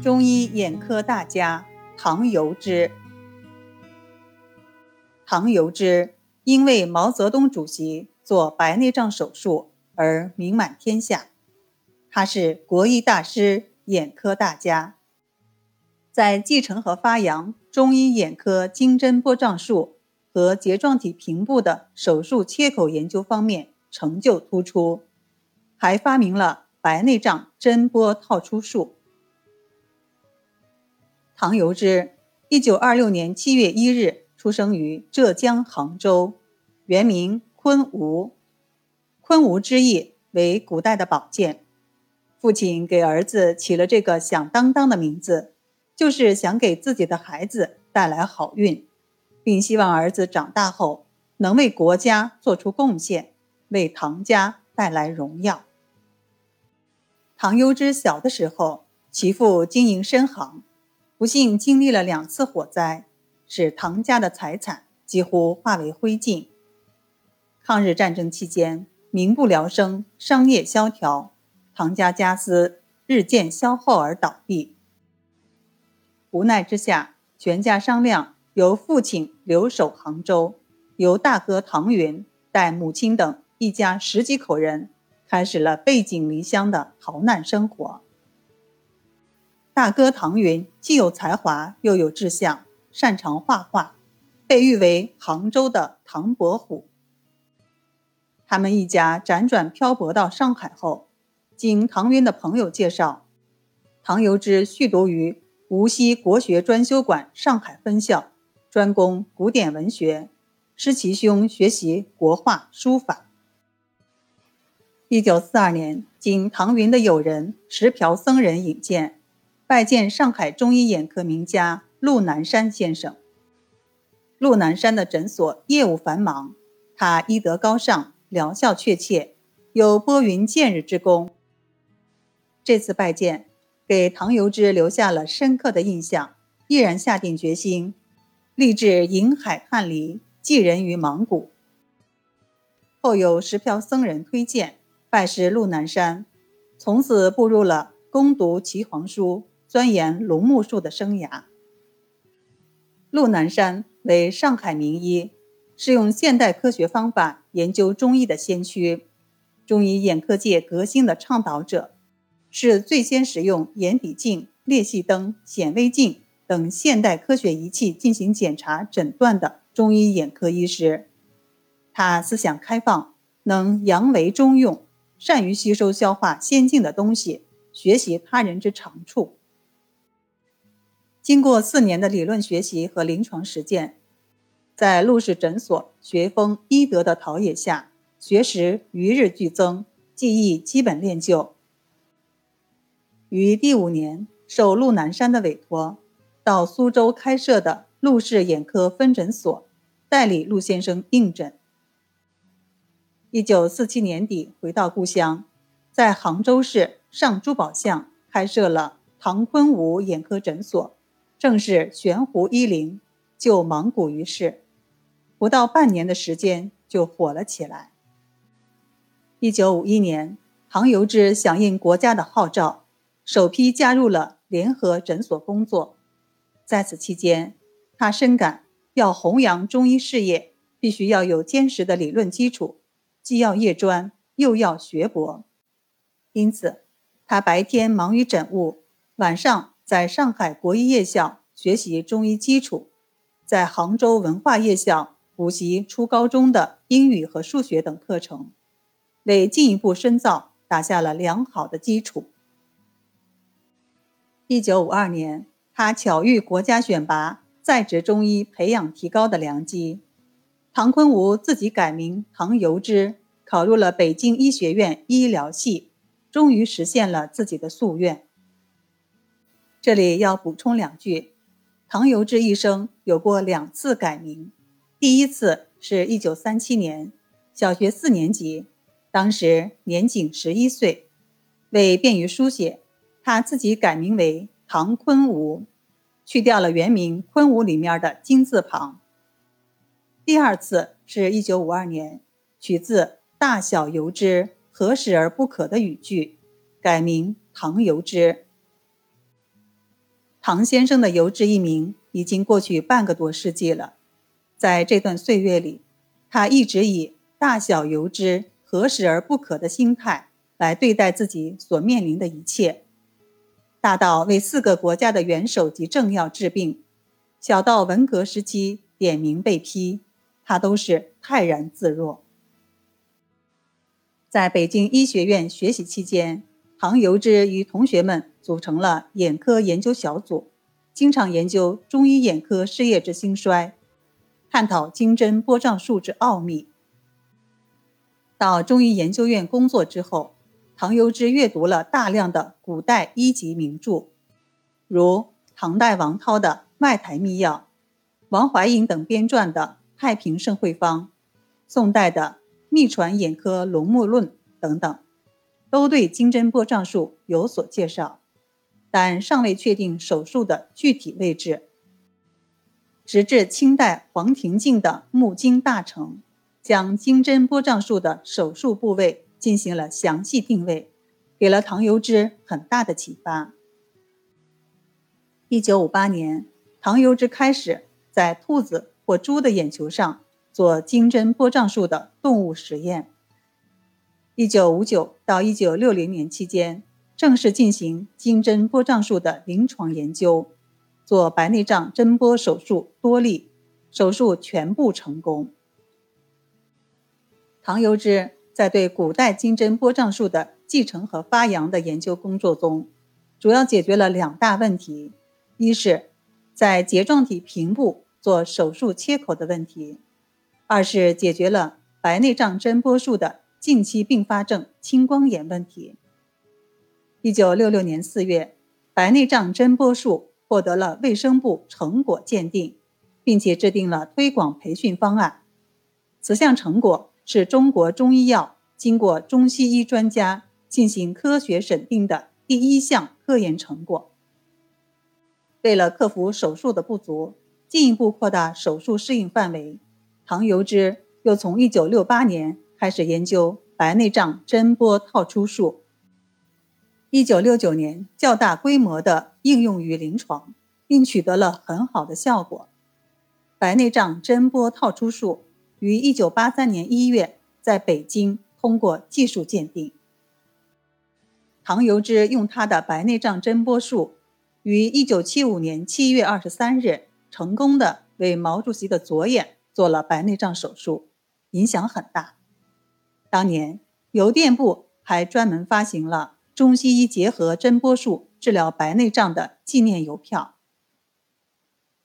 中医眼科大家唐由之。唐由之因为毛泽东主席做白内障手术而名满天下，他是国医大师、眼科大家，在继承和发扬中医眼科经针波状术和睫状体平部的手术切口研究方面成就突出，还发明了白内障针波套出术。唐由之，一九二六年七月一日出生于浙江杭州，原名昆吾。昆吾之意为古代的宝剑。父亲给儿子起了这个响当当的名字，就是想给自己的孩子带来好运，并希望儿子长大后能为国家做出贡献，为唐家带来荣耀。唐由之小的时候，其父经营深行。不幸经历了两次火灾，使唐家的财产几乎化为灰烬。抗日战争期间，民不聊生，商业萧条，唐家家私日渐消耗而倒闭。无奈之下，全家商量由父亲留守杭州，由大哥唐云带母亲等一家十几口人，开始了背井离乡的逃难生活。大哥唐云既有才华，又有志向，擅长画画，被誉为杭州的唐伯虎。他们一家辗转漂泊到上海后，经唐云的朋友介绍，唐由之续读于无锡国学专修馆上海分校，专攻古典文学，师其兄学习国画书法。一九四二年，经唐云的友人石瓢僧人引荐。拜见上海中医眼科名家陆南山先生。陆南山的诊所业务繁忙，他医德高尚，疗效确切，有拨云见日之功。这次拜见给唐由之留下了深刻的印象，毅然下定决心，立志引海探离，寄人于芒古。后有石瓢僧人推荐，拜师陆南山，从此步入了攻读岐黄书。钻研龙木术的生涯。陆南山为上海名医，是用现代科学方法研究中医的先驱，中医眼科界革新的倡导者，是最先使用眼底镜、裂隙灯、显微镜等现代科学仪器进行检查诊断的中医眼科医师。他思想开放，能扬为中用，善于吸收消化先进的东西，学习他人之长处。经过四年的理论学习和临床实践，在陆氏诊所学风医德的陶冶下，学识与日俱增，技艺基本练就。于第五年，受陆南山的委托，到苏州开设的陆氏眼科分诊所，代理陆先生应诊。一九四七年底回到故乡，在杭州市上珠宝巷开设了唐坤吾眼科诊所。正是悬壶一灵，就蒙古于世，不到半年的时间就火了起来。一九五一年，唐由之响应国家的号召，首批加入了联合诊所工作。在此期间，他深感要弘扬中医事业，必须要有坚实的理论基础，既要业专，又要学博。因此，他白天忙于诊务，晚上。在上海国医夜校学习中医基础，在杭州文化夜校补习初高中的英语和数学等课程，为进一步深造打下了良好的基础。一九五二年，他巧遇国家选拔在职中医培养提高的良机，唐坤吾自己改名唐由之，考入了北京医学院医疗系，终于实现了自己的夙愿。这里要补充两句：唐由之一生有过两次改名，第一次是一九三七年，小学四年级，当时年仅十一岁，为便于书写，他自己改名为唐坤吾，去掉了原名坤吾里面的金字旁。第二次是一九五二年，取自“大小由之，何时而不可”的语句，改名唐由之。唐先生的游之一名已经过去半个多世纪了，在这段岁月里，他一直以大小游之、何时而不可的心态来对待自己所面临的一切，大到为四个国家的元首及政要治病，小到文革时期点名被批，他都是泰然自若。在北京医学院学习期间，唐由之与同学们组成了眼科研究小组，经常研究中医眼科事业之兴衰，探讨经针波障术之奥秘。到中医研究院工作之后，唐由之阅读了大量的古代医籍名著，如唐代王涛的《外台秘要》，王怀隐等编撰的《太平盛会方》，宋代的。秘传眼科龙目论等等，都对金针波障术有所介绍，但尚未确定手术的具体位置。直至清代黄庭敬的《目经大成》，将金针波障术的手术部位进行了详细定位，给了唐由之很大的启发。一九五八年，唐由之开始在兔子或猪的眼球上。做金针波障术的动物实验。一九五九到一九六零年期间，正式进行金针波障术的临床研究，做白内障针波手术多例，手术全部成功。唐由之在对古代金针波障术的继承和发扬的研究工作中，主要解决了两大问题：一是，在睫状体平部做手术切口的问题。二是解决了白内障针波术的近期并发症青光眼问题。一九六六年四月，白内障针波术获得了卫生部成果鉴定，并且制定了推广培训方案。此项成果是中国中医药经过中西医专家进行科学审定的第一项科研成果。为了克服手术的不足，进一步扩大手术适应范围。唐由之又从1968年开始研究白内障针波套出术，1969年较大规模的应用于临床，并取得了很好的效果。白内障针波套出术于1983年1月在北京通过技术鉴定。唐由之用他的白内障针波术，于1975年7月23日成功的为毛主席的左眼。做了白内障手术，影响很大。当年邮电部还专门发行了中西医结合针波术治疗白内障的纪念邮票。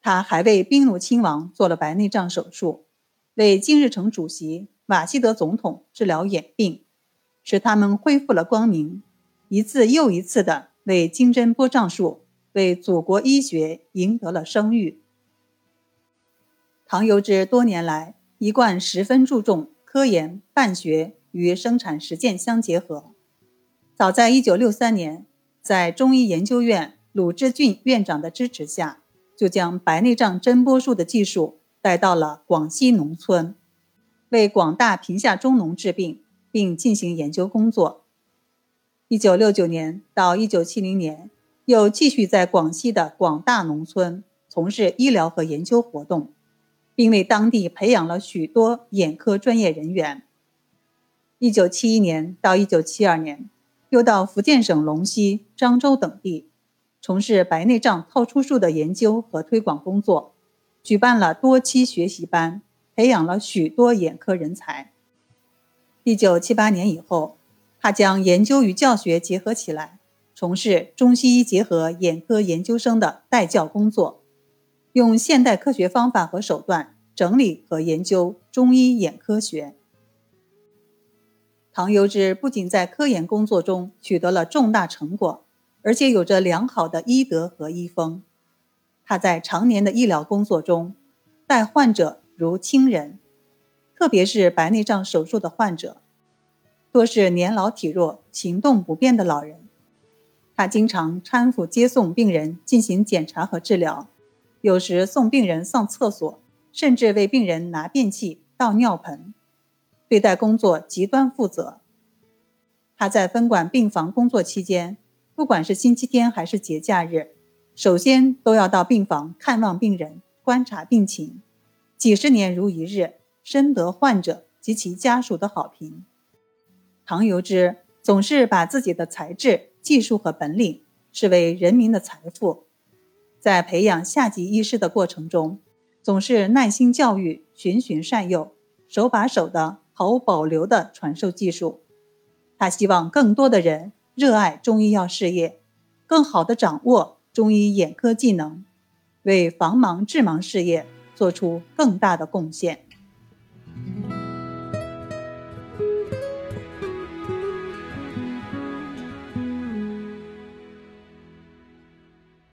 他还为兵奴亲王做了白内障手术，为金日成主席、瓦西德总统治疗眼病，使他们恢复了光明，一次又一次的为金针波障术、为祖国医学赢得了声誉。唐由之多年来一贯十分注重科研办学与生产实践相结合。早在1963年，在中医研究院鲁志俊院长的支持下，就将白内障针波术的技术带到了广西农村，为广大贫下中农治病，并进行研究工作。1969年到1970年，又继续在广西的广大农村从事医疗和研究活动。并为当地培养了许多眼科专业人员。一九七一年到一九七二年，又到福建省龙溪、漳州等地，从事白内障套出术的研究和推广工作，举办了多期学习班，培养了许多眼科人才。一九七八年以后，他将研究与教学结合起来，从事中西医结合眼科研究生的带教工作。用现代科学方法和手段整理和研究中医眼科学。唐由之不仅在科研工作中取得了重大成果，而且有着良好的医德和医风。他在常年的医疗工作中，待患者如亲人，特别是白内障手术的患者，多是年老体弱、行动不便的老人。他经常搀扶接送病人进行检查和治疗。有时送病人上厕所，甚至为病人拿便器、倒尿盆，对待工作极端负责。他在分管病房工作期间，不管是星期天还是节假日，首先都要到病房看望病人，观察病情，几十年如一日，深得患者及其家属的好评。唐由之总是把自己的才智、技术和本领视为人民的财富，在培养下级医师的过程中，总是耐心教育、循循善诱，手把手的、毫无保留的传授技术。他希望更多的人热爱中医药事业，更好的掌握中医眼科技能，为防盲治盲事业做出更大的贡献。